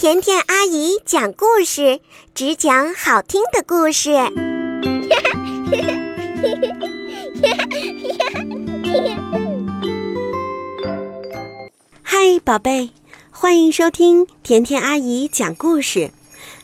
甜甜阿姨讲故事，只讲好听的故事。嗨，宝贝，欢迎收听甜甜阿姨讲故事。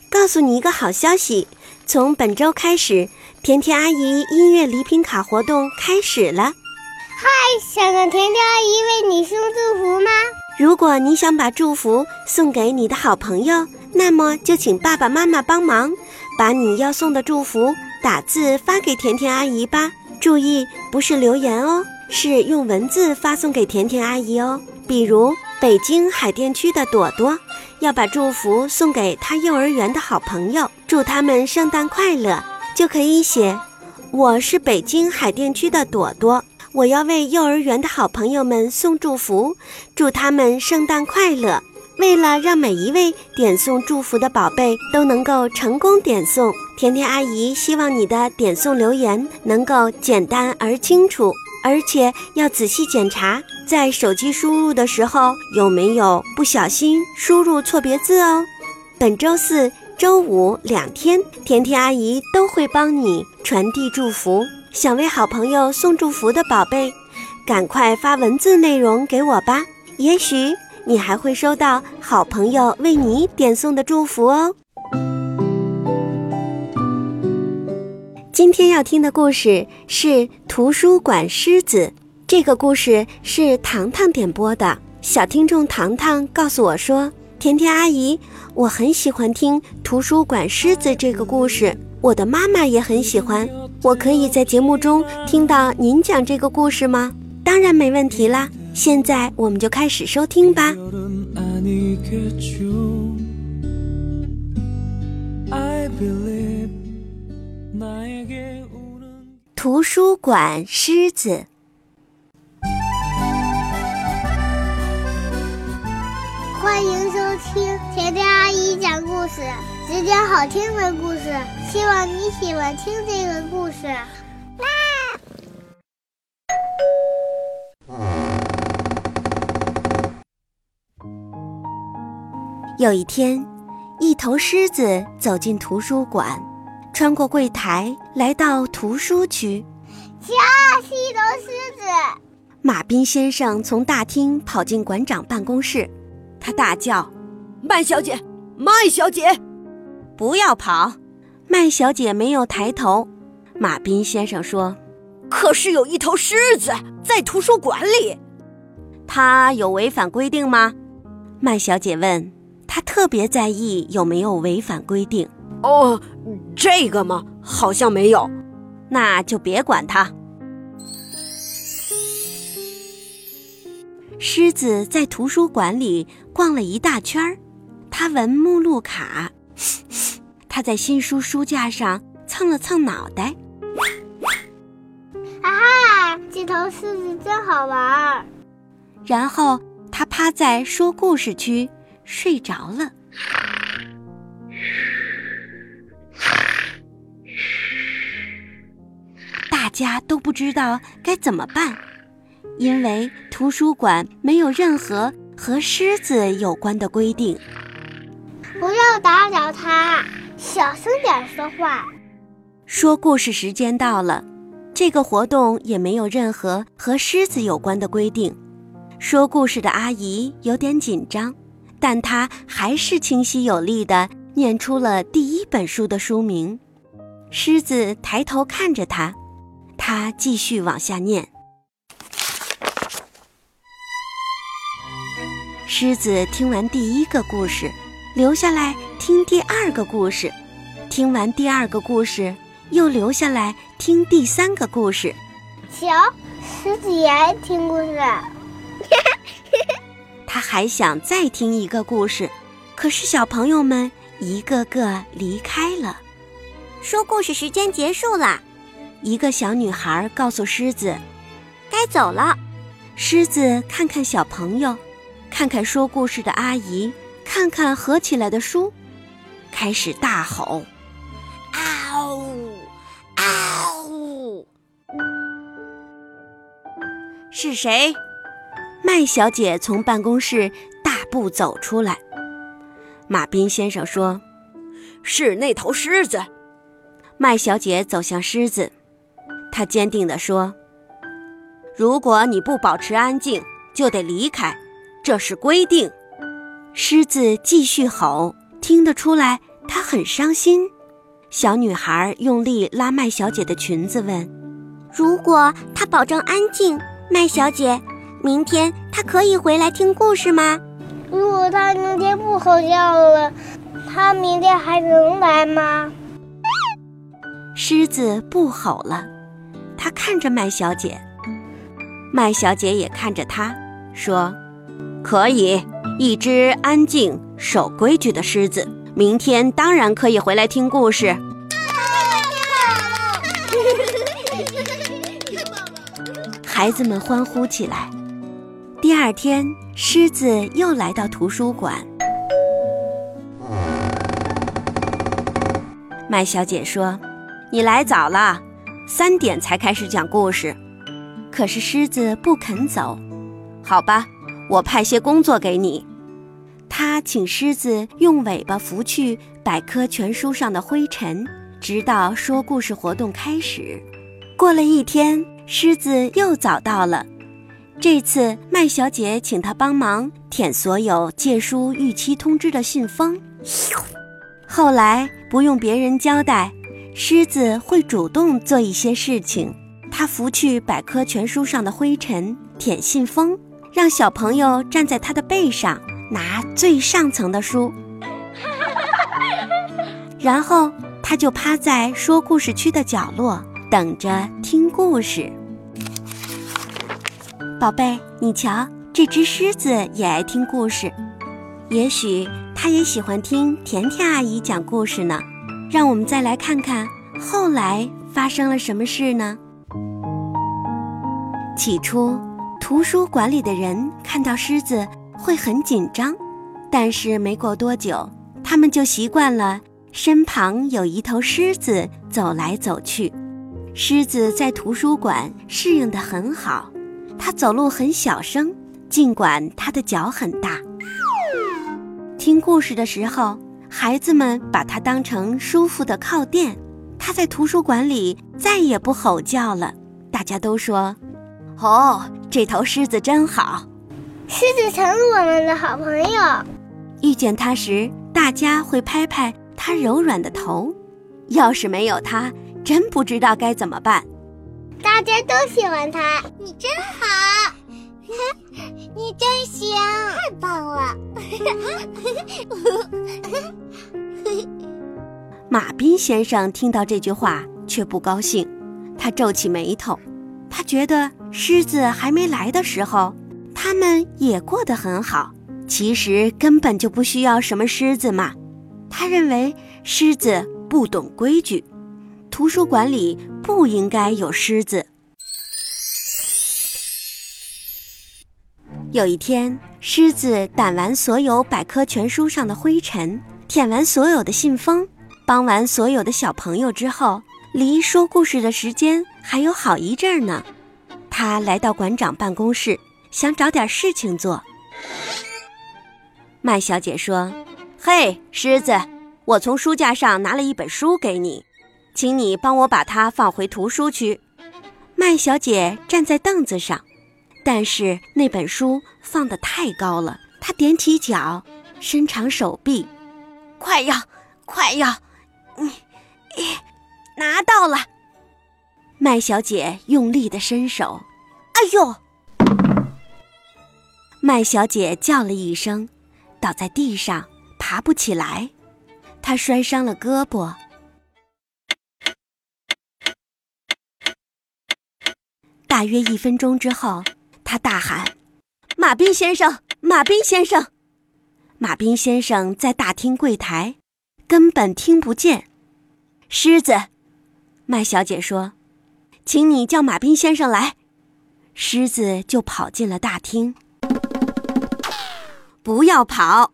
告诉你一个好消息，从本周开始，甜甜阿姨音乐礼品卡活动开始了。嗨，想让甜甜阿姨为你送祝福吗？如果你想把祝福送给你的好朋友，那么就请爸爸妈妈帮忙，把你要送的祝福打字发给甜甜阿姨吧。注意，不是留言哦，是用文字发送给甜甜阿姨哦。比如北京海淀区的朵朵，要把祝福送给她幼儿园的好朋友，祝他们圣诞快乐，就可以写：“我是北京海淀区的朵朵。”我要为幼儿园的好朋友们送祝福，祝他们圣诞快乐。为了让每一位点送祝福的宝贝都能够成功点送，甜甜阿姨希望你的点送留言能够简单而清楚，而且要仔细检查，在手机输入的时候有没有不小心输入错别字哦。本周四、周五两天，甜甜阿姨都会帮你传递祝福。想为好朋友送祝福的宝贝，赶快发文字内容给我吧。也许你还会收到好朋友为你点送的祝福哦。今天要听的故事是《图书馆狮子》。这个故事是糖糖点播的。小听众糖糖告诉我说：“甜甜阿姨，我很喜欢听《图书馆狮子》这个故事，我的妈妈也很喜欢。”我可以在节目中听到您讲这个故事吗？当然没问题啦！现在我们就开始收听吧。图书馆狮子，欢迎收听甜甜阿姨讲故事。只讲好听的故事，希望你喜欢听这个故事。有一天，一头狮子走进图书馆，穿过柜台，来到图书区。瞧，是一头狮子！马斌先生从大厅跑进馆长办公室，他大叫：“麦小姐，麦小姐！”不要跑，麦小姐没有抬头。马斌先生说：“可是有一头狮子在图书馆里，它有违反规定吗？”麦小姐问。她特别在意有没有违反规定。哦，这个吗？好像没有。那就别管它。狮子在图书馆里逛了一大圈儿，它闻目录卡。他在新书书架上蹭了蹭脑袋，啊哈，这头狮子真好玩。然后他趴在说故事区睡着了。大家都不知道该怎么办，因为图书馆没有任何和狮子有关的规定。不要打扰他。小声点说话。说故事时间到了，这个活动也没有任何和狮子有关的规定。说故事的阿姨有点紧张，但她还是清晰有力地念出了第一本书的书名。狮子抬头看着她，她继续往下念。狮子听完第一个故事。留下来听第二个故事，听完第二个故事，又留下来听第三个故事。瞧，狮子也爱听故事。他还想再听一个故事，可是小朋友们一个个离开了。说故事时间结束了，一个小女孩告诉狮子：“该走了。”狮子看看小朋友，看看说故事的阿姨。看看合起来的书，开始大吼：“嗷呜，嗷呜！”是谁？麦小姐从办公室大步走出来。马彬先生说：“是那头狮子。”麦小姐走向狮子，她坚定地说：“如果你不保持安静，就得离开，这是规定。”狮子继续吼，听得出来它很伤心。小女孩用力拉麦小姐的裙子，问：“如果她保证安静，麦小姐，明天她可以回来听故事吗？”如果她明天不吼叫了，他明天还能来吗？狮子不吼了，他看着麦小姐，麦小姐也看着他，说：“可以，一只安静、守规矩的狮子，明天当然可以回来听故事。”孩子们欢呼起来。第二天，狮子又来到图书馆。麦小姐说：“你来早了，三点才开始讲故事。”可是狮子不肯走。好吧，我派些工作给你。他请狮子用尾巴拂去百科全书上的灰尘，直到说故事活动开始。过了一天，狮子又早到了。这次麦小姐请他帮忙舔所有借书逾期通知的信封。后来不用别人交代，狮子会主动做一些事情。他拂去百科全书上的灰尘，舔信封，让小朋友站在他的背上拿最上层的书，然后他就趴在说故事区的角落，等着听故事。宝贝，你瞧，这只狮子也爱听故事，也许它也喜欢听甜甜阿姨讲故事呢。让我们再来看看后来发生了什么事呢？起初，图书馆里的人看到狮子会很紧张，但是没过多久，他们就习惯了身旁有一头狮子走来走去。狮子在图书馆适应得很好。它走路很小声，尽管它的脚很大。听故事的时候，孩子们把它当成舒服的靠垫。它在图书馆里再也不吼叫了。大家都说：“哦，这头狮子真好。”狮子成了我们的好朋友。遇见它时，大家会拍拍它柔软的头。要是没有它，真不知道该怎么办。大家都喜欢它，你真好，你真行，太棒了！马斌先生听到这句话却不高兴，他皱起眉头。他觉得狮子还没来的时候，他们也过得很好，其实根本就不需要什么狮子嘛。他认为狮子不懂规矩。图书馆里不应该有狮子。有一天，狮子掸完所有百科全书上的灰尘，舔完所有的信封，帮完所有的小朋友之后，离说故事的时间还有好一阵儿呢。他来到馆长办公室，想找点事情做。麦小姐说：“嘿，狮子，我从书架上拿了一本书给你。”请你帮我把它放回图书区。麦小姐站在凳子上，但是那本书放得太高了。她踮起脚，伸长手臂，快要，快要，嗯，拿到了。麦小姐用力的伸手，哎呦！麦小姐叫了一声，倒在地上，爬不起来。她摔伤了胳膊。大约一分钟之后，他大喊：“马彬先生，马彬先生！”马彬先生在大厅柜台，根本听不见。狮子，麦小姐说：“请你叫马彬先生来。”狮子就跑进了大厅。不要跑！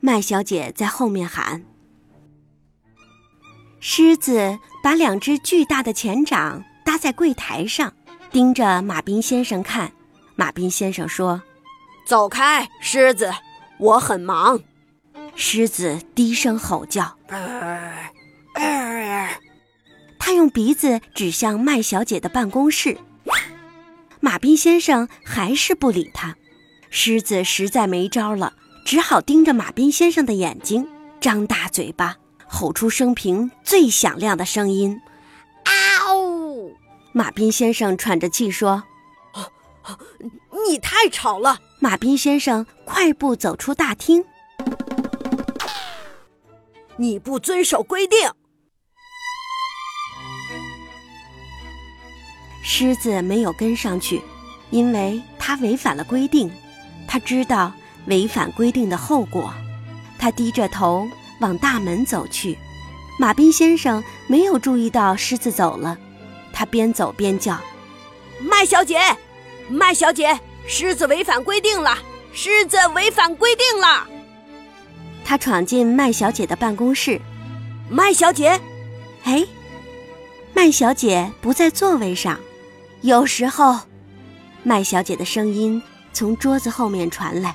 麦小姐在后面喊。狮子把两只巨大的前掌搭在柜台上。盯着马彬先生看，马彬先生说：“走开，狮子，我很忙。”狮子低声吼叫，他用鼻子指向麦小姐的办公室。马彬先生还是不理他，狮子实在没招了，只好盯着马彬先生的眼睛，张大嘴巴，吼出生平最响亮的声音：“啊呜！”马彬先生喘着气说：“你太吵了。”马彬先生快步走出大厅。你不遵守规定，狮子没有跟上去，因为它违反了规定。他知道违反规定的后果。他低着头往大门走去。马彬先生没有注意到狮子走了，他边走边叫：“麦小姐，麦小姐，狮子违反规定了！狮子违反规定了！”他闯进麦小姐的办公室，麦小姐，哎，麦小姐不在座位上。有时候，麦小姐的声音从桌子后面传来：“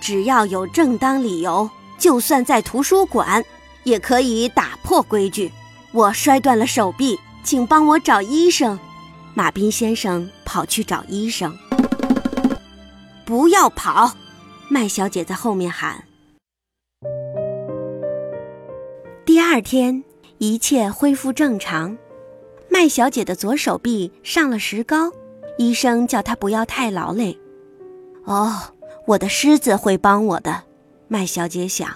只要有正当理由，就算在图书馆，也可以打破规矩。我摔断了手臂，请帮我找医生。”马彬先生跑去找医生。不要跑！麦小姐在后面喊。第二天，一切恢复正常。麦小姐的左手臂上了石膏，医生叫她不要太劳累。哦，我的狮子会帮我的，麦小姐想。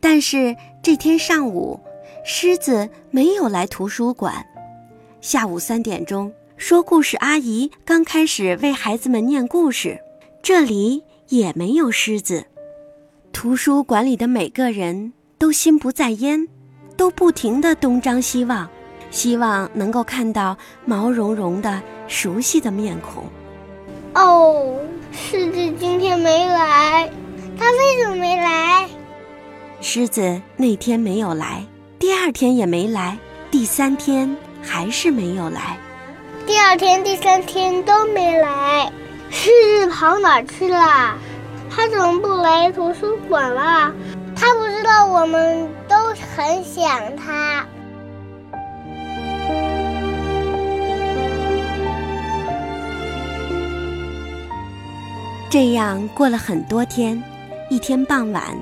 但是这天上午，狮子没有来图书馆。下午三点钟，说故事阿姨刚开始为孩子们念故事，这里也没有狮子。图书馆里的每个人都心不在焉。都不停地东张西望，希望能够看到毛茸茸的熟悉的面孔。哦，狮子今天没来，它为什么没来？狮子那天没有来，第二天也没来，第三天还是没有来，第二天、第三天都没来。狮子跑哪去了？他怎么不来图书馆了？他不知道我们都很想他。这样过了很多天，一天傍晚，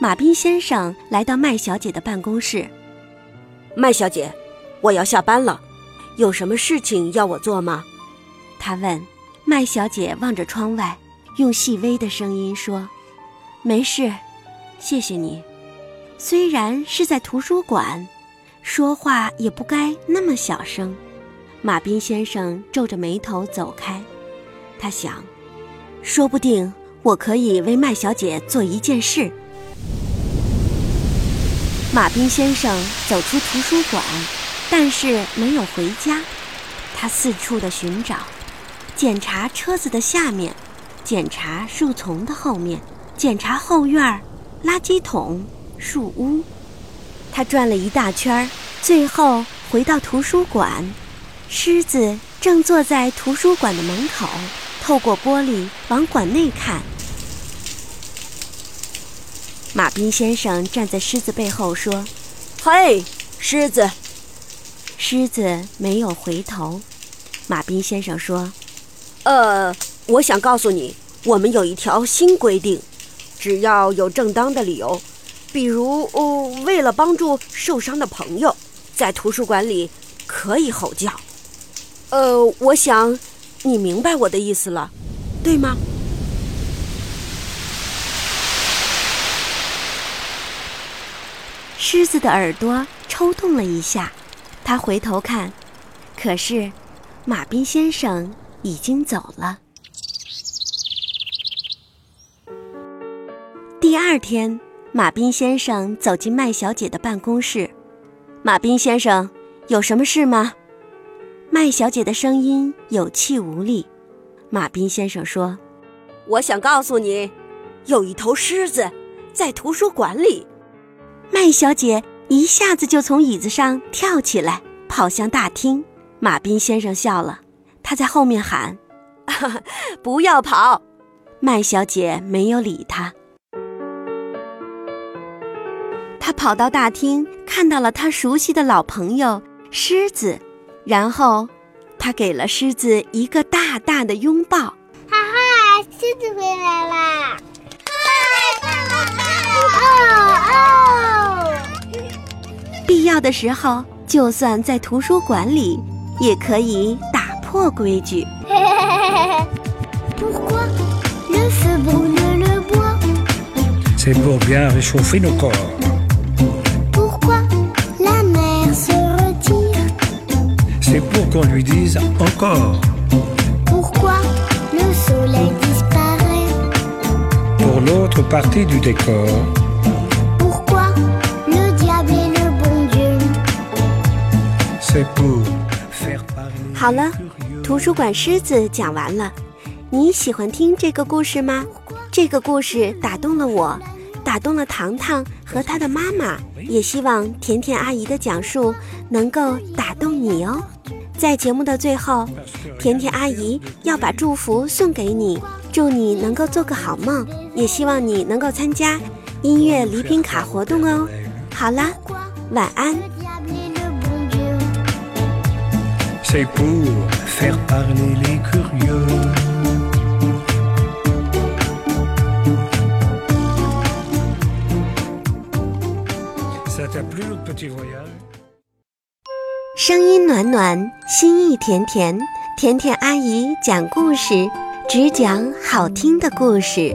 马斌先生来到麦小姐的办公室。麦小姐，我要下班了，有什么事情要我做吗？他问。麦小姐望着窗外，用细微的声音说：“没事。”谢谢你，虽然是在图书馆，说话也不该那么小声。马斌先生皱着眉头走开，他想，说不定我可以为麦小姐做一件事。马彬先生走出图书馆，但是没有回家，他四处的寻找，检查车子的下面，检查树丛的后面，检查后院儿。垃圾桶、树屋，他转了一大圈最后回到图书馆。狮子正坐在图书馆的门口，透过玻璃往馆内看。马彬先生站在狮子背后说：“嘿，狮子。”狮子没有回头。马彬先生说：“呃，我想告诉你，我们有一条新规定。”只要有正当的理由，比如哦，为了帮助受伤的朋友，在图书馆里可以吼叫。呃，我想你明白我的意思了，对吗？狮子的耳朵抽动了一下，他回头看，可是马彬先生已经走了。第二天，马彬先生走进麦小姐的办公室。马彬先生，有什么事吗？麦小姐的声音有气无力。马斌先生说：“我想告诉你，有一头狮子在图书馆里。”麦小姐一下子就从椅子上跳起来，跑向大厅。马斌先生笑了，他在后面喊：“不要跑！”麦小姐没有理他。他跑到大厅，看到了他熟悉的老朋友狮子，然后他给了狮子一个大大的拥抱。哈哈，狮子回来啦！哦哦！必要的时候，就算在图书馆里，也可以打破规矩。C'est pour bien réchauffer nos corps. Pour qu'on lui dise encore. Pourquoi le soleil disparaît Pour l'autre partie du décor. Pourquoi le diable est le bon Dieu C'est pour faire parler. 好了，图书馆狮子讲完了。你喜欢听这个故事吗？这个故事打动了我。打动了糖糖和他的妈妈，也希望甜甜阿姨的讲述能够打动你哦。在节目的最后，甜甜阿姨要把祝福送给你，祝你能够做个好梦，也希望你能够参加音乐礼品卡活动哦。好啦，晚安。声音暖暖，心意甜甜，甜甜阿姨讲故事，只讲好听的故事。